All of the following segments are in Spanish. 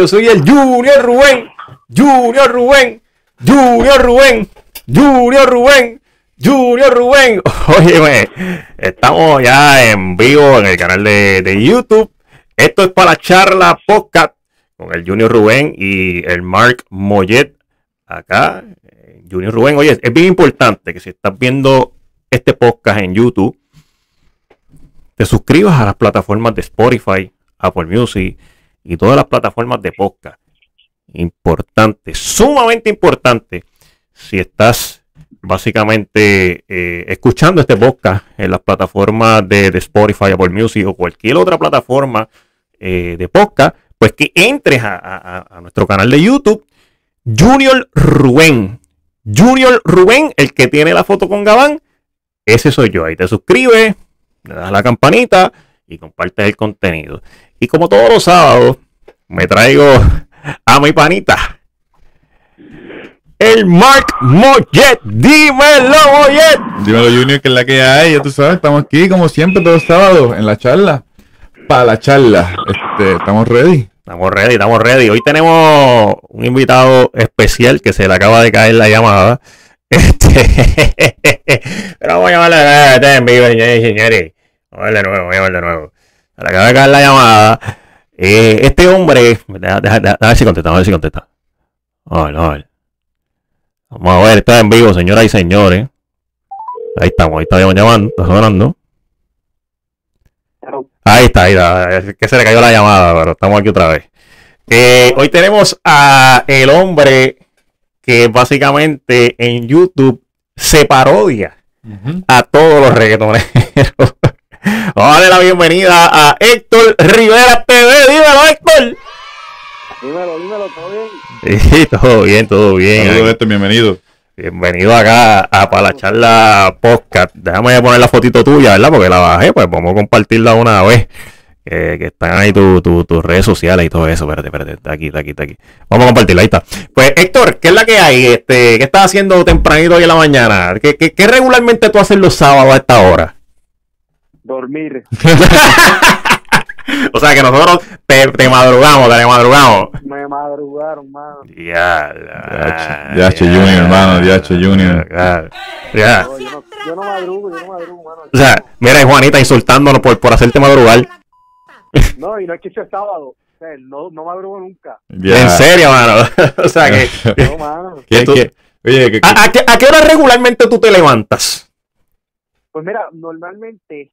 Yo soy el Junior Rubén, Junior Rubén, Junior Rubén, Junior Rubén, Junior Rubén. Oye, estamos ya en vivo en el canal de, de YouTube. Esto es para la charla podcast con el Junior Rubén y el Mark Mollet acá. Junior Rubén, oye, es bien importante que si estás viendo este podcast en YouTube, te suscribas a las plataformas de Spotify, Apple Music y todas las plataformas de podcast. Importante, sumamente importante, si estás básicamente eh, escuchando este podcast en las plataformas de, Spotify, Apple Music o cualquier otra plataforma eh, de podcast, pues que entres a, nuestro canal de YouTube, Junior Rubén. Junior Rubén, el que tiene la foto con Gabán, ese soy yo. Ahí te suscribes, le das la campanita y compartes el contenido. Y como todos los sábados, me traigo a mi panita. El Mark Mollet. Dímelo, Mollet. Dímelo, Junior, que es la que hay. Ya tú sabes, estamos aquí como siempre todos los sábados en la charla. Para la charla. Este, ¿Estamos ready? Estamos ready, estamos ready. Hoy tenemos un invitado especial que se le acaba de caer la llamada. Este, pero vamos a llamarle a este en vivo, señores. Vamos a de nuevo, vamos a ver de nuevo. Se le acaba de caer la llamada. Eh, este hombre, deja, ver si contesta, a ver si contesta. A ver, a ver. Vamos a ver, está en vivo, señoras y señores. Ahí estamos, ahí está llamando, está sonando. Ahí está, ahí está. Es que se le cayó la llamada, pero estamos aquí otra vez. Eh, hoy tenemos a el hombre que básicamente en YouTube se parodia a todos los reggaetoneros. Vamos a darle la bienvenida a Héctor Rivera TV. Dímelo, Héctor. Dímelo, dímelo, todo bien. Sí, todo bien, todo bien. Saludos, bienvenido. Bienvenido acá a para la charla podcast. Déjame poner la fotito tuya, ¿verdad? Porque la bajé, pues vamos a compartirla una vez. que están ahí tus redes sociales y todo eso. Espérate, espérate, está aquí, está aquí, está aquí. Vamos a compartirla, ahí está. Pues Héctor, ¿qué es la que hay? Este, ¿Qué estás haciendo tempranito hoy en la mañana? ¿Qué, qué regularmente tú haces los sábados a esta hora? Dormir. o sea que nosotros te, madrugamos, te madrugamos. Me madrugaron, mano. Ya, ya. Junior, hermano, ya Junior. Ya. yo, no, madrugo, yo no madrugo, mano. O sea, mira, Juanita insultándonos por, por hacerte madrugar. No, y no es que sea sábado. O sea, no, no madrugo nunca. En serio, mano. o sea que. no, mano. oye, ¿A, qué, ¿A qué hora regularmente tú te levantas? Pues mira, normalmente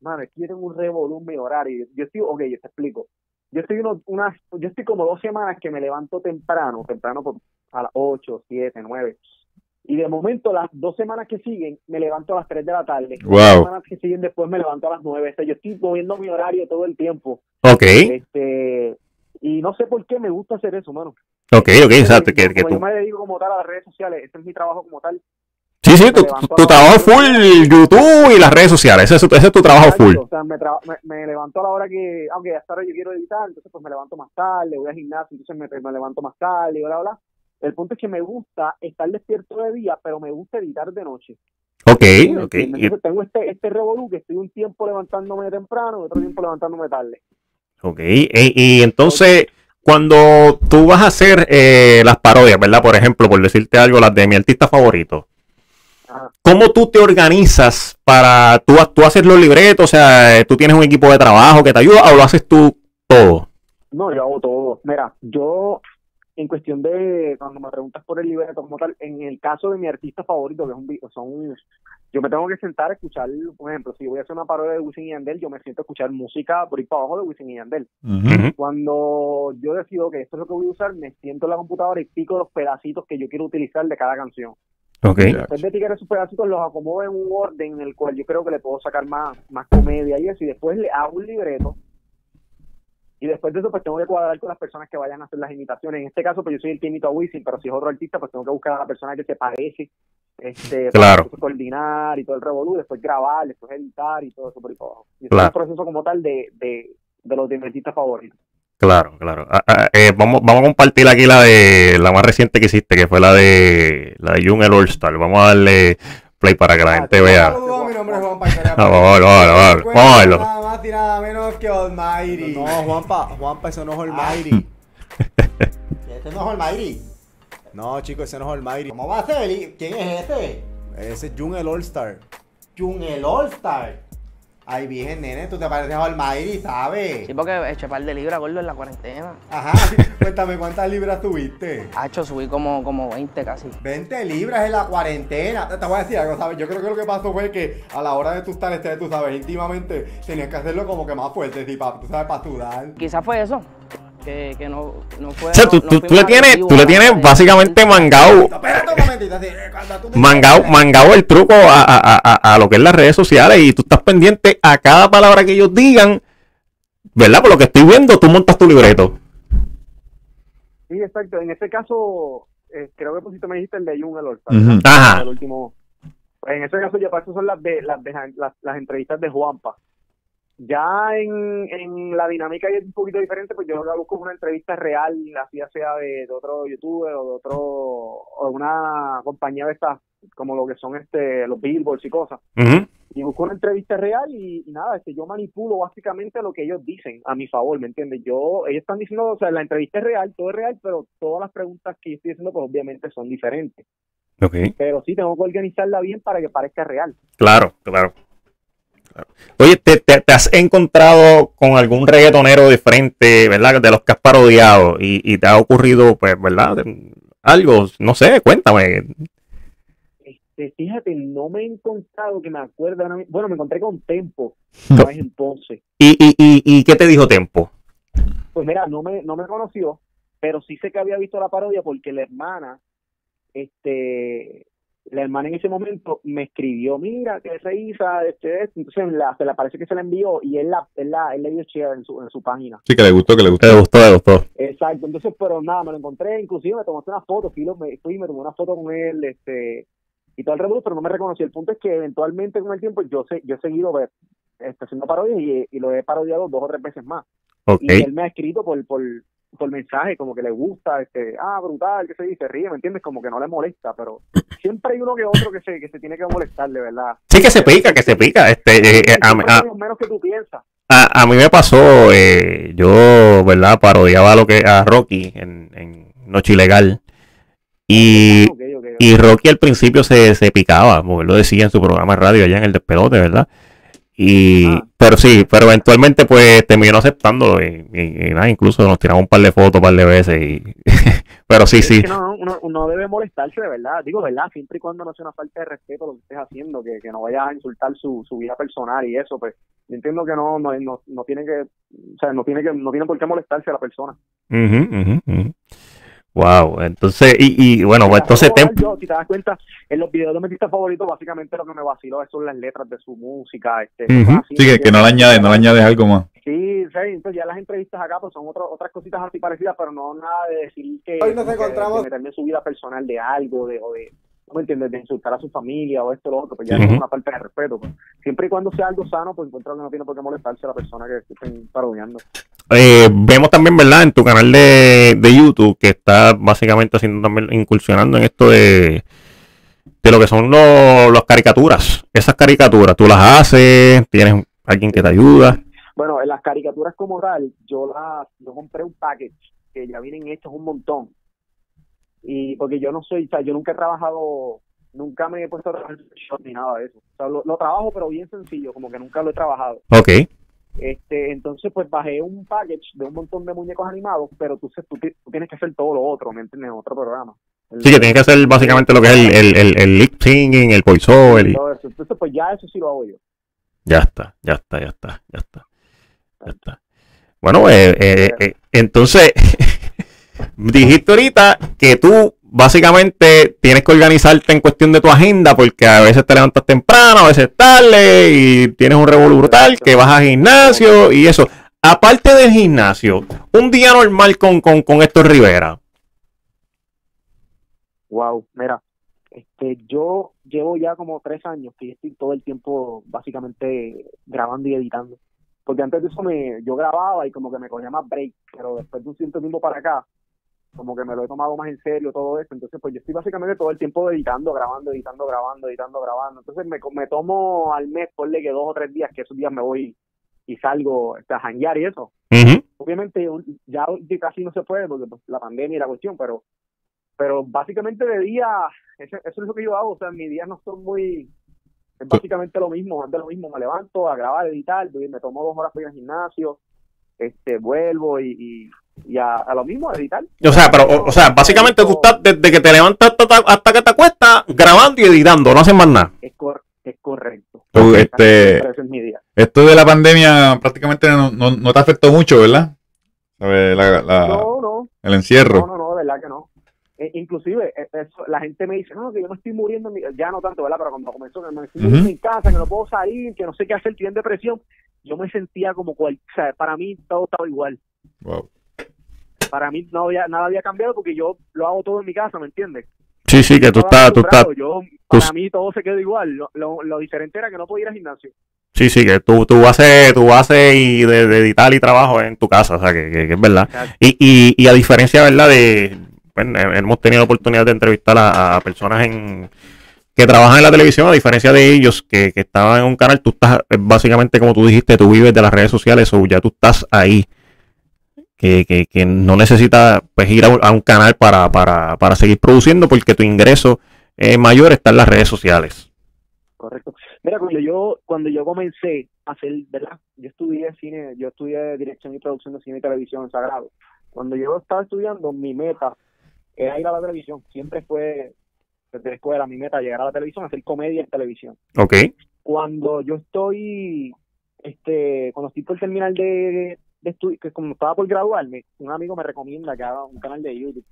mano, es que yo tengo un revolumen horario. Yo estoy, ok, yo te explico. Yo estoy uno, unas, yo estoy como dos semanas que me levanto temprano, temprano por, a las 8, 7, 9. Y de momento, las dos semanas que siguen, me levanto a las 3 de la tarde. Wow. Las semanas que siguen después me levanto a las 9. O yo estoy moviendo mi horario todo el tiempo. Ok. Este, y no sé por qué me gusta hacer eso, mano. Ok, ok, exacto. Que, que, tú... Yo me dedico como tal a las redes sociales, este es mi trabajo como tal. Sí, sí, tu, tu trabajo full YouTube y las redes sociales, ese es, ese es tu trabajo full. O sea, me, me, levanto a la hora que, aunque hasta ahora yo quiero editar, entonces pues me levanto más tarde, voy al gimnasio, entonces me, me levanto más tarde, y bla, bla. El punto es que me gusta estar despierto de día, pero me gusta editar de noche. Ok, ok. Entonces tengo este, este revolú que estoy un tiempo levantándome temprano y otro tiempo levantándome tarde. Ok, y, entonces cuando tú vas a hacer eh, las parodias, ¿verdad? Por ejemplo, por decirte algo, las de mi artista favorito ¿Cómo tú te organizas para tú, tú hacer los libretos? O sea, ¿tú tienes un equipo de trabajo que te ayuda o lo haces tú todo? No, yo hago todo. Mira, yo en cuestión de cuando me preguntas por el libreto como tal, en el caso de mi artista favorito, que es un son yo me tengo que sentar a escuchar, por ejemplo, si voy a hacer una parodia de Wisin y Yandel, yo me siento a escuchar música por ahí para abajo de Wisin y Yandel. Cuando yo decido que esto es lo que voy a usar, me siento en la computadora y pico los pedacitos que yo quiero utilizar de cada canción. Okay. Después de tirar esos pedacitos los acomodo en un orden en el cual yo creo que le puedo sacar más, más comedia y eso, y después le hago un libreto. Y después de eso, pues tengo que cuadrar con las personas que vayan a hacer las imitaciones. En este caso, pues yo soy el que imito a Wisin, pero si es otro artista, pues tengo que buscar a la persona que se parece este, Claro. para coordinar y todo el revolú, después grabar, después editar y todo eso por ahí para abajo. Y Claro. es el proceso como tal de, de, de los inventistas favoritos. Claro, claro. Ah, ah, eh, vamos, vamos a compartir aquí la de la más reciente que hiciste, que fue la de la de Jung el All Star. Vamos a darle play para que la Ah, gente sí, vea. Saludos, mi nombre es Juan Paisarea. Ah, vamos a verlo, vamos vamos. Vamos a verlo. Nada más y nada menos que Almighty. No, Juanpa, Juanpa, eso no es Almighty. Este no es Almighty. No, chicos, ese no es Almighty. ¿Cómo va a ser? ¿Y ¿Quién es este? Ese es Jun el All Star. Jun el All Star. Ay, virgen, nene, tú te pareces a Almighty, ¿sabes? Sí, porque eché par de libras, gordo, en la cuarentena. Ajá, cuéntame cuántas libras tuviste. Hacho, subí como, como 20 casi. 20 libras en la cuarentena. Te, te voy a decir algo, ¿sabes? Yo creo que lo que pasó fue que a la hora de tú estar, este, tú sabes, íntimamente, tenías que hacerlo como que más fuerte, sí, pa- tú sabes, para sudar. Quizás fue eso. Que, que no, no fue. O sea, tú, no tú, tú le tienes, tú le tienes básicamente mangao, Espérate eh, mangao, mangao el truco a, a- a- a lo que es las redes sociales y tú estás pendiente a cada palabra que ellos digan, ¿verdad? Por lo que estoy viendo, tú montas tu libreto. Sí, exacto. En ese caso, eh, creo que pusiste, me dijiste el de Jung. ¿verdad? Ajá. El último. Pues en ese caso, ya para eso son las de, las, de, las, las entrevistas de Juanpa. Ya en, en la dinámica es un poquito diferente, pues yo lo que busco es una entrevista real, así ya sea de, de otro youtuber o de otro, o de una compañía de estas, como lo que son este los billboards y cosas. Ujú. Y busco una entrevista real y, y nada, este, yo manipulo básicamente lo que ellos dicen a mi favor, ¿me entiendes? Yo, ellos están diciendo, o sea, la entrevista es real, todo es real, pero todas las preguntas que yo estoy haciendo, pues obviamente son diferentes. Ok, Pero sí, tengo que organizarla bien para que parezca real. claro, claro. Oye, ¿te, te, te has encontrado con algún reggaetonero de frente, ¿verdad? De los que has parodiado y, y te ha ocurrido, pues, ¿verdad? Algo, no sé, cuéntame. Este, fíjate, no me he encontrado que me acuerdo, bueno, me encontré con Tempo, una vez en Ponce. ¿Y, y, y, y qué te dijo Tempo? Pues mira, no me, no me conoció, pero sí sé que había visto la parodia porque la hermana, este, la hermana en ese momento me escribió, mira, que se hizo, este, esto. entonces la, se le parece que se la envió y él la, él la, él le dio share en su, en su página. Sí, que le gustó, que le gustó. Te gustó, te gustó. Exacto, entonces, pero nada, me lo encontré, inclusive me tomaste una foto, fui, lo- me, fui y me tomé una foto con él, este, y todo el revuelo, pero no me reconoció. El punto es que eventualmente con el tiempo yo sé, yo he seguido ver, este, haciendo parodias y, y lo he parodiado dos o tres veces más. Y él me ha escrito por, por, por mensaje, como que le gusta, este, ah, brutal, que se dice, ríe, ¿me entiendes? Como que no le molesta, pero siempre hay uno que otro que se, que se tiene que molestar, de verdad. Sí, que se pica, que se pica. Este, eh, eh, a, menos que tú piensas. a- a mí me pasó, eh, yo, ¿verdad? Parodiaba lo que a Rocky en, en Noche Ilegal. Y, y Rocky al principio se, se picaba, porque él lo decía en su programa de radio allá en el despelote, ¿verdad? Y, Ah. pero sí, pero eventualmente pues terminó aceptándolo y, y- y nada, incluso nos tiramos un par de fotos, un par de veces y, pero sí, Es sí, que no, no, uno, uno debe molestarse de verdad, digo verdad, siempre y cuando no sea una falta de respeto lo que estés haciendo, que, que no vayas a insultar su, su vida personal y eso, pues yo entiendo que no, no, no, no tiene que, o sea, no tiene que, no tiene por qué molestarse a la persona. Ujú, ujú, ujú. Wow, entonces, y, y bueno, pues Mira, entonces Tempo, yo, si te das cuenta, en los videos de mi artista favorito, básicamente lo que me vaciló son las letras de su música, este, así, Sí, que, que no le añades, no le añades algo más. Sí, sí, entonces ya las entrevistas acá pues son otro- otras cositas así parecidas, pero no nada de decir que, Hoy nos que- encontramos- de meterme en su vida personal de algo, de, o de, ¿no me entiendes? De insultar a su familia o esto o lo otro, pues ya Ujú. es una falta de respeto. pues. Siempre y cuando sea algo sano, pues encuentro que no tiene por qué molestarse a la persona que estén parodiando. eh, vemos también, ¿verdad? En tu canal de, de YouTube que está básicamente haciendo también, incursionando en esto de, de lo que son los, las caricaturas. Esas caricaturas, tú las haces, tienes alguien que te ayuda. Bueno, en las caricaturas como tal, yo las, yo compré un package que ya vienen hechos un montón. Y porque yo no soy, o sea, yo nunca he trabajado, nunca me he puesto a trabajar shot ni nada de eso. O sea, lo, lo trabajo, pero bien sencillo, como que nunca lo he trabajado. Ok, Este, entonces, pues bajé un package de un montón de muñecos animados, pero tú, tú, tú tienes que hacer todo lo otro, ¿me entiendes? En otro programa. El- sí que tienes que hacer básicamente lo que es el, el, el, el lip singing, el voiceover y todo eso. Entonces, pues ya eso sí lo hago yo. ya está, ya está, ya está, ya está. Ya está. Bueno, eh, eh, eh, entonces, dijiste ahorita que tú básicamente tienes que organizarte en cuestión de tu agenda porque a veces te levantas temprano, a veces tarde y tienes un revolú brutal, que vas al gimnasio y eso. Aparte del gimnasio, un día normal con, con, con Héctor Rivera. Wow, mira, Este, yo llevo ya como tres años que estoy todo el tiempo básicamente grabando y editando. Porque antes de eso me, yo grababa y como que me cogía más break, pero después de un cierto tiempo para acá, como que me lo he tomado más en serio todo esto. Entonces, pues yo estoy básicamente todo el tiempo editando, grabando, editando, grabando, editando, grabando. Entonces me, me tomo al mes, ponle que dos o tres días, que esos días me voy y salgo este, a janguear y eso. Obviamente ya casi no se puede porque pues, la pandemia y la cuestión, pero pero básicamente de día, eso, eso es lo que yo hago, o sea, mis días no son muy, es básicamente lo mismo, es de lo mismo, me levanto a grabar, editar, me tomo dos horas para ir al gimnasio, este, vuelvo y, y, y a, a lo mismo, a editar. O sea, pero, o, o sea, básicamente tú estás desde que te levantas hasta, hasta que te acuestas grabando y editando, no haces más nada. Es, cor- es correcto. Tú, este- siempre Ese es mi día. Esto de la pandemia prácticamente no, no- no te afectó mucho, ¿verdad? La- la- No, no, el encierro. No, no, no, de verdad que no. Eh, inclusive, eso, la gente me dice, no, que yo me estoy muriendo, en mi-". ya no tanto, ¿verdad? Pero cuando comenzó, que me estoy muriendo en casa, que no puedo salir, que no sé qué hacer, estoy en depresión, yo me sentía como cual, o sea, para mí todo estaba igual. Wow. Para mí no había, nada había cambiado porque yo lo hago todo en mi casa, ¿me entiendes? Sí, sí, que tú estás, tú estás, Yo, tú- para mí todo se quedó igual. Lo, lo, lo diferente era que no podía ir al gimnasio. sí, sí, que tú, tú haces, tú haces y de, de editar y trabajo en tu casa, o sea, que, que- que es verdad. Y, y, y a diferencia, ¿verdad? De, bueno, hemos tenido la oportunidad de entrevistar a, a personas en que trabajan en la televisión, a diferencia de ellos que, que estaban en un canal, tú estás, básicamente como tú dijiste, tú vives de las redes sociales o ya tú estás ahí. Que, que, que no necesitas pues, ir a un, a un canal para, para, para seguir produciendo porque tu ingreso eh, mayor está en las redes sociales. Correcto. Mira, cuando yo, cuando yo comencé a hacer, ¿verdad? Yo estudié cine, yo estudié dirección y producción de cine y televisión en Sagrado. Cuando yo estaba estudiando, mi meta era ir a la televisión. Siempre fue, desde la escuela, mi meta llegar a la televisión, hacer comedia en televisión. ¿Ok? Cuando yo estoy, este, cuando estoy por terminar de, de estudiar, que como estaba por graduarme, un amigo me recomienda que haga un canal de YouTube.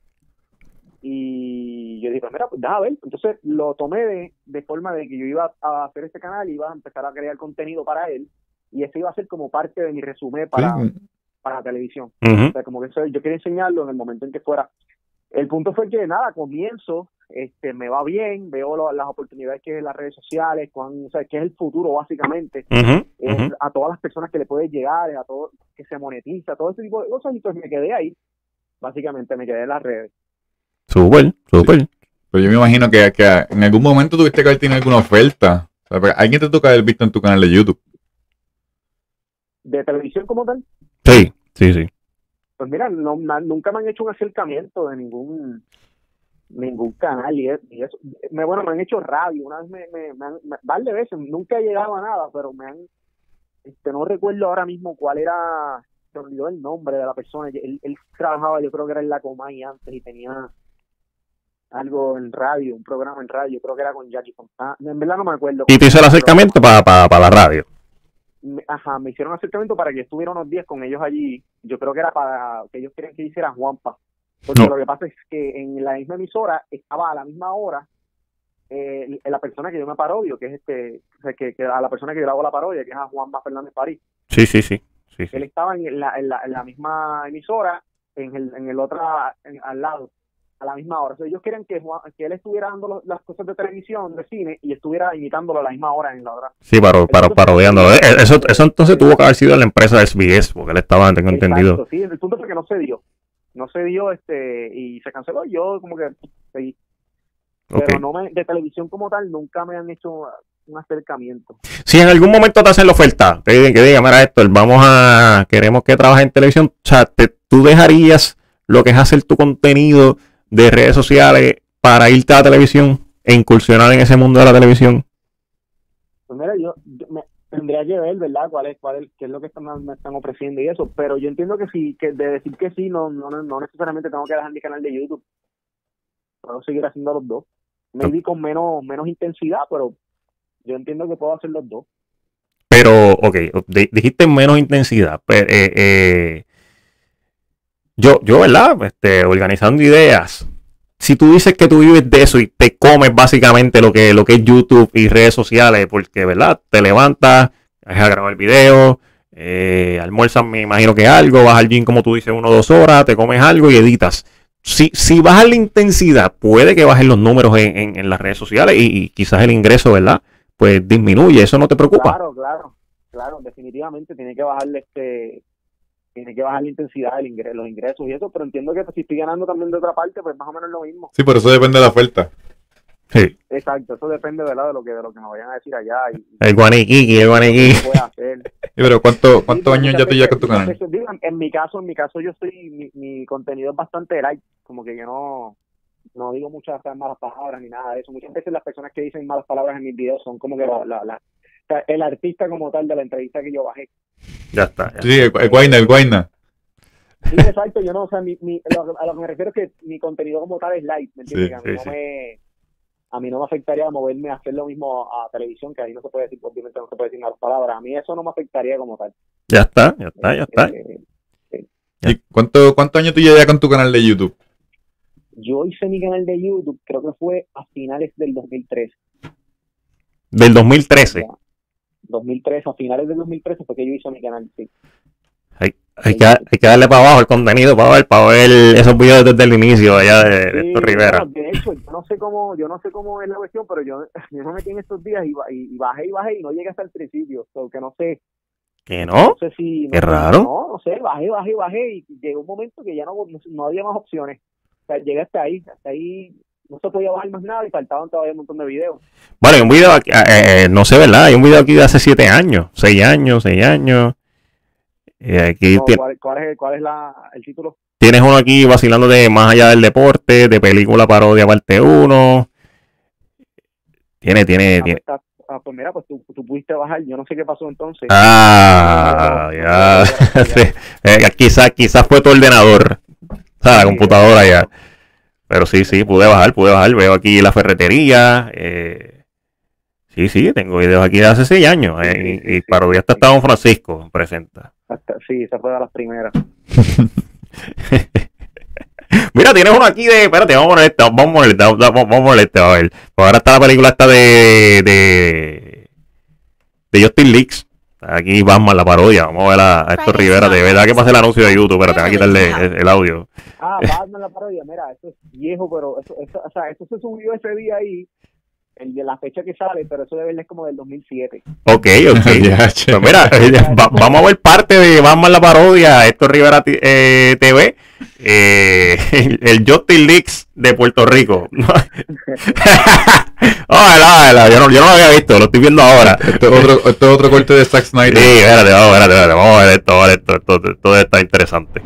Y yo dije, pues mira, pues déjame ver. Entonces lo tomé de, de forma de que yo iba a hacer este canal, iba a empezar a crear contenido para él, y ese iba a ser como parte de mi resumen para, Sí, para la televisión. O sea, como que eso, yo quería enseñarlo en el momento en que fuera. El punto fue que nada, comienzo, este, me va bien, veo lo- las oportunidades que hay en las redes sociales, cuán, o sea, que es el futuro básicamente, ujú. a todas las personas que le puede llegar, a todo que se monetiza, todo ese tipo de cosas, y pues me quedé ahí, básicamente me quedé en las redes. Súper, súper. Pero yo me imagino que, que en algún momento tuviste que haber tenido alguna oferta. O sea, porque alguien te toca haber visto en tu canal de YouTube. De televisión como tal, Sí, sí, sí. Pues mira, no, na- nunca me han hecho un acercamiento de ningún ningún canal y, es- y eso. Me, bueno, me han hecho radio, una vez me, me, me han, me- varias veces, nunca he llegado a nada, pero me han, este, no recuerdo ahora mismo cuál era, se olvidó el nombre de la persona, él, él trabajaba, yo creo que era en la Comay antes y tenía algo en radio, un programa en radio, creo que era con Jackie Fontana, en verdad no me acuerdo. Y te hizo el acercamiento para la radio. Me- ajá, me hicieron acercamiento para que estuviera unos días con ellos allí. Yo creo que era para que ellos querían que hiciera Juanpa. Porque No. lo que pasa es que en la misma emisora estaba a la misma hora eh, la persona que yo me parodio, que es este, que, que a la persona que yo le hago la parodia, que es a Juanpa Fernández París. Sí, sí, sí. sí, sí. Él estaba en la, en la, en la misma emisora, en el, en el otro, en- al lado, a la misma hora. O sea, ellos querían que, Juan- que él estuviera dando los- las cosas de televisión, de cine, y estuviera imitándolo a la misma hora en la otra. Sí, paro, paro, parodiándolo. Eh, Eso, eso entonces tuvo que haber sido en la empresa de SBS, porque él estaba, tengo entendido. Exacto, sí, el punto fue que no se dio. No se dio este y se canceló. y Yo como que seguí. Pero no me, de televisión como tal nunca me han hecho un acercamiento. Si en algún momento te hacen la oferta, te dicen que diga, mira esto, vamos a, queremos que trabajes en televisión, o sea, te- tú dejarías lo que es hacer tu contenido de redes sociales para irte a la televisión e incursionar en ese mundo de la televisión. Pues mira, yo, yo me, tendría que ver, ¿verdad? ¿Cuál es, cuál es, qué es lo que están, me están ofreciendo y eso. Pero yo entiendo que sí, que de decir que sí, no, no, no necesariamente tengo que dejar mi canal de YouTube. Puedo seguir haciendo los dos. Maybe con menos, menos intensidad, pero yo entiendo que puedo hacer los dos. Pero, ok, di- dijiste menos intensidad. Pero, eh, eh, yo, yo, ¿verdad? Este, organizando ideas. Si tú dices que tú vives de eso y te comes básicamente lo que, lo que es YouTube y redes sociales, porque, ¿verdad? Te levantas, vas a grabar video, eh, almuerzas, me imagino que algo, vas al gym como tú dices, uno o dos horas, te comes algo y editas. si, si bajas la intensidad, puede que bajen los números en, en- las redes sociales y, y quizás el ingreso, ¿verdad? Pues disminuye, eso no te preocupa. Claro, claro, claro, definitivamente tiene que bajarle este tiene que bajar la intensidad del ingreso, los ingresos y eso, pero entiendo que pues, si estoy ganando también de otra parte, pues más o menos lo mismo. Sí, por eso depende de la oferta. Sí. Exacto, eso depende ¿verdad? de lo que de lo que me vayan a decir allá y, El guaniquiqui, el guaniquiqui. hacer. Sí, pero ¿cuánto, Sí, ¿cuántos porque años ya tú llevas veces- con tu canal? en, en mi caso, en mi caso yo estoy, mi, mi contenido es bastante light, como que yo no, no digo muchas malas palabras ni nada de eso. Muchas veces las personas que dicen malas palabras en mis videos son como que la, la, la- el artista como tal de la entrevista que yo bajé. Ya está. ya. Sí, el, el Guayna, el Guayna. Sí, exacto, yo no, o sea, mi, mi, lo- a lo que me refiero es que mi contenido como tal es light, ¿me entiendes? Sí, que a mí sí, no sí. me a mí no me afectaría moverme a hacer lo mismo a televisión, que ahí no se puede decir, obviamente no se puede decir malas palabras. A mí eso no me afectaría como tal. Ya está, ya está, ya está. Eh, ¿Y cuánto, cuántos años tú llevas con tu canal de YouTube? yo hice mi canal de YouTube, creo que fue a finales del 2013. Del 2013. 2013, a finales del 2013 fue que yo hice mi canal, sí. Hay, hay, que, hay que darle para abajo el contenido para ver, para ver esos videos desde el inicio allá de, de Sí, Rivera. bueno, de hecho, yo no sé cómo, yo no sé cómo es la cuestión, pero yo, yo me metí en estos días y, ba- y, y bajé y bajé y no llegué hasta el principio, porque no sé, ¿Que no no? sé si, no Qué raro. No, no sé, bajé, bajé, bajé y llegó un momento que ya no, no, no había más opciones. O sea, llegué hasta ahí, hasta ahí no se podía bajar más nada y faltaban todavía un montón de videos. Bueno, hay un video aquí, eh, eh, no sé, ¿verdad? Hay un video aquí de hace siete años, seis años, seis años. Eh, aquí No, ¿Cuál, cuál es, cuál es la, el título? tienes uno aquí vacilando de más allá del deporte, de película parodia parte 1. Tiene, tiene, Ah, tiene. pues, ah, pues mira, pues tú, tú pudiste bajar, yo no sé qué pasó entonces. Ah, ya. Sí. Eh, quizás quizás fue tu ordenador. O sea, la computadora ya. Pero sí, sí, pude bajar, pude bajar. Veo aquí la ferretería. eh, sí, sí, tengo videos aquí de hace seis años. eh, Sí, y, y parodia hasta Don Francisco presenta. Hasta- sí, esa fue de las primeras. Mira, tienes uno aquí de. Espérate, vamos a poner este. Vamos a poner este. Vamos vamos a poner este, a ver. Pues ahora está la película esta de. de. de Justin Leaks. Aquí Batman, la parodia. Vamos a ver a, a Héctor Rivera. De verdad que pase el anuncio de YouTube. Pero tengo que quitarle el, el audio. Ah, Batman la parodia, mira, eso es viejo, pero eso, eso, o sea, eso se subió ese día ahí, el de la fecha que sale, pero eso de verdad es como del 2007. Ok, ok. Pues mira, va- vamos a ver parte de Batman la parodia, Héctor Rivera eh, TV, eh, el, el Justin Leaks de Puerto Rico. Ójala, ójala, yo, no, yo no lo había visto, lo estoy viendo ahora. Esto es otro, esto es otro corte de Zack Sí, Snyder. espérate, vamos, espérate, espérate, vamos a ver esto, vamos a ver esto, esto, esto está interesante.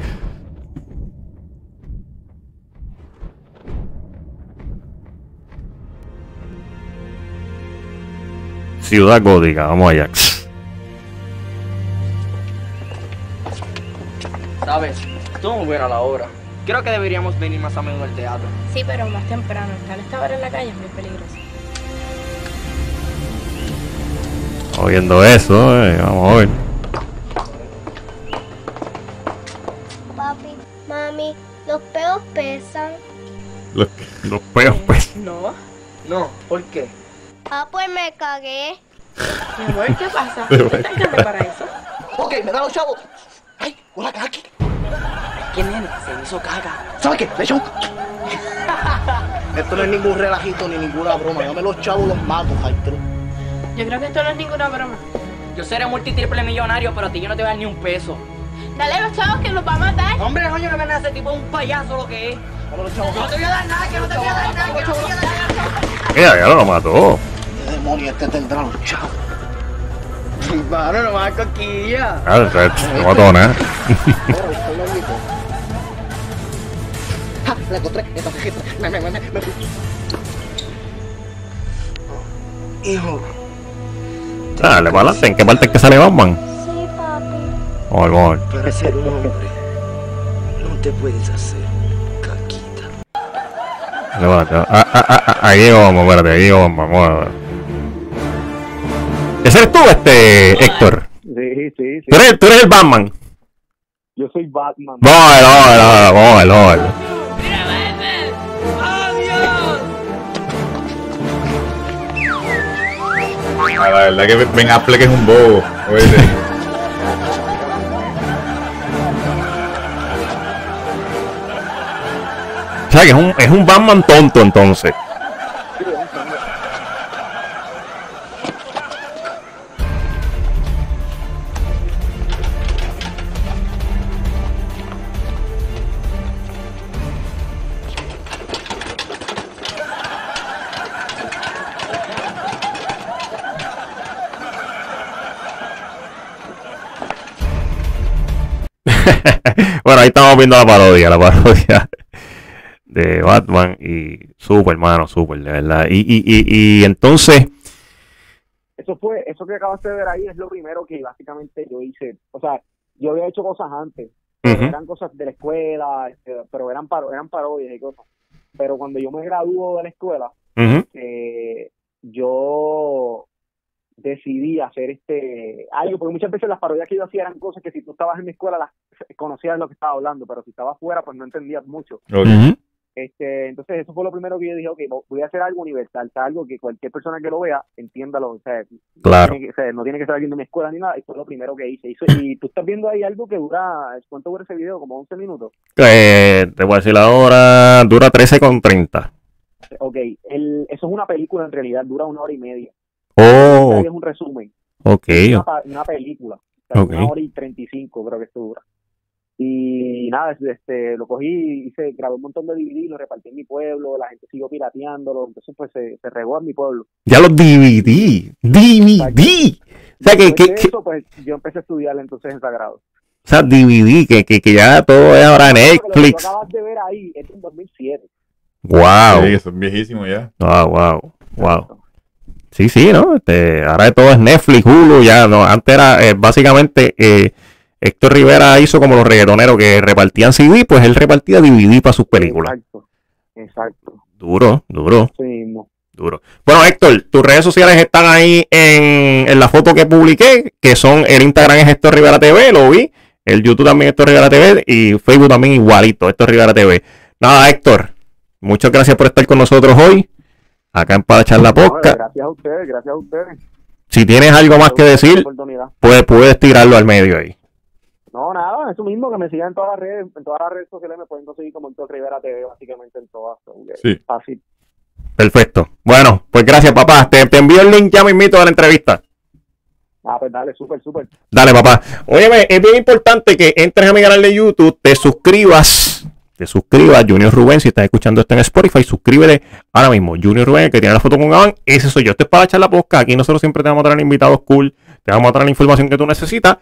Ciudad Gótica, vamos allá. ¿Sabes? Estuvo muy buena la obra. Creo que deberíamos venir más a menudo al teatro. Sí, pero más temprano. Estar esta hora en la calle es muy peligroso. Oyendo eso, eh, vamos a ver. Papi, mami, los peos pesan. Los- Los peos, pues. No. No, ¿por qué? Ah, pues me cagué. Mi amor, ¿qué pasa? ¿No estás grande para eso? Ok, me da los chavos. ¡Ay! ¡Hola, aquí! ¿Qué nene? Se hizo caga. ¿Sabes qué? De hecho. Esto no es ningún relajito ni ninguna broma. Dame los chavos, los mato, Jaitro. Yo creo que esto no es ninguna broma. Yo seré multitriple millonario, pero a ti yo no te voy a dar ni un peso. Dale a los chavos que nos va a matar. Hombre, coño, no me ese tipo un payaso lo que es. Dame los chavos. No te voy a dar nada, que no te voy a dar nada, que no te voy a dar nada. Mira, ya lo mató. ¿Qué demonio este tendrá los chavos? Mano, no más coquilla. Ah, o sea, no mató nada. ¡Ja! La encontré. Esta tarjeta. Me, me, me, me, me. Hijo. Dale, para adelante. ¿En qué parte es que sale Batman? Sí, papi. Vamos vamos a ver. Para ser un hombre, no te puedes hacer caquita. Levántate. Ah, ah, ah, ah, ahí Batman, espérate, ahí. Vamos ver. ¿Ese eres tú, este, Héctor? Sí, sí, sí. ¿Tú eres, tú eres el Batman? Yo soy Batman. Ver, vamos a ver. Ah, la verdad que Ben Affleck es un bobo. Oíste. O sea que es un, es un Batman tonto entonces. Estamos viendo la parodia, la parodia de Batman y super, hermano, super, de verdad. Y, y, y, y entonces, Eso fue, eso que acabaste de ver ahí es lo primero que básicamente yo hice. O sea, yo había hecho cosas antes. Eran cosas de la escuela, este, pero eran, paro, eran parodias y cosas. Pero cuando yo me graduó de la escuela, eh, yo decidí hacer este algo, porque muchas veces las parodias que yo hacía eran cosas que si tú estabas en mi escuela las conocías lo que estaba hablando, pero si estabas fuera pues no entendías mucho. Este, entonces eso fue lo primero que yo dije, ok, vo- voy a hacer algo universal, o sea, algo que cualquier persona que lo vea entiéndalo, o sea, Claro. no tiene que, o sea, no tiene que ser alguien de mi escuela ni nada, y fue lo primero que hice. Hizo- y tú estás viendo ahí algo que dura, ¿cuánto dura ese video? Como 11 minutos. Eh, te voy a decir ahora, dura 13 con 30. Ok, el, eso es una película en realidad, dura una hora y media. Oh, Es un resumen. ok. una, pa- una película. O sea, Ok. Una hora y treinta y cinco creo que esto dura. Y nada, este, lo cogí, hice, grabé un montón de DVD, lo repartí en mi pueblo, la gente siguió pirateándolo, entonces pues se, se regó en mi pueblo. Ya los DVD. DVD. O sea, que, que, de que- eso, pues yo empecé a estudiar entonces en Sagrado. o sea, DVD, que, que, que ya todo es ahora Lo Netflix. tú acabas de ver ahí es en 2007. Wow. Sí, eso es viejísimo ya. Wow, wow, wow. Sí, sí, ¿no? Este, ahora todo es Netflix, Hulu, ya, no. Antes era eh, básicamente eh, Héctor Rivera hizo como los reggaetoneros que repartían CD, pues él repartía DVD para sus películas. Exacto, exacto. Duro, duro, Sí mismo. duro. Bueno, Héctor, tus redes sociales están ahí en, en la foto que publiqué, que son el Instagram es Héctor Rivera TV, lo vi. El YouTube también Héctor Rivera TV y Facebook también igualito, Héctor Rivera TV. Nada, Héctor, muchas gracias por estar con nosotros hoy, acá en Para Echar la No, Podcast. gracias a ustedes, gracias a ustedes. Si tienes algo más que decir, pues puedes tirarlo al medio ahí. No, nada, eso mismo, que me sigan en todas las redes, en todas las redes sociales me pueden conseguir como Héctor Rivera TV, básicamente en todas. Sí. Fácil. Perfecto. Bueno, pues gracias, papá. Te, te envío el link ya mismito de la entrevista. Ah, pues dale, súper, súper. Dale, papá. Óyeme, es bien importante que entres a mi canal de YouTube, te suscribas. Te suscribas, Junior Rubén. Si estás escuchando esto en Spotify, suscríbete ahora mismo. Junior Rubén, que tiene la foto con Gabán, ese soy yo. Esto es para echar la posca. Aquí nosotros siempre te vamos a traer invitados cool. Te vamos a traer la información que tú necesitas